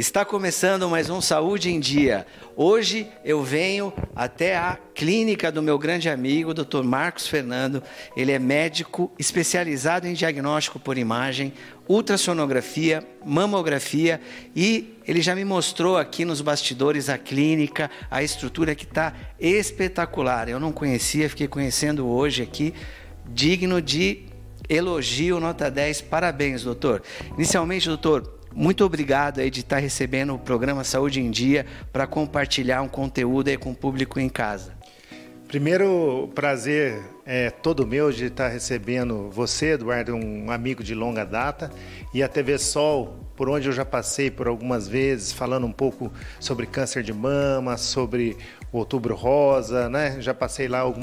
Está começando mais um Saúde em Dia. Hoje eu venho até a clínica do meu grande amigo, Dr. Marcos Fernando. Ele é médico especializado em diagnóstico por imagem, ultrassonografia, mamografia e ele já me mostrou aqui nos bastidores a clínica, a estrutura que está espetacular. Eu não conhecia, fiquei conhecendo hoje aqui, digno de elogio, nota 10. Parabéns, doutor. Inicialmente, doutor, muito obrigado aí de estar recebendo o programa Saúde em Dia para compartilhar um conteúdo aí com o público em casa. Primeiro, prazer é todo meu de estar recebendo você, Eduardo, um amigo de longa data, e a TV Sol, por onde eu já passei por algumas vezes, falando um pouco sobre câncer de mama, sobre o Outubro Rosa, né? Já passei lá algumas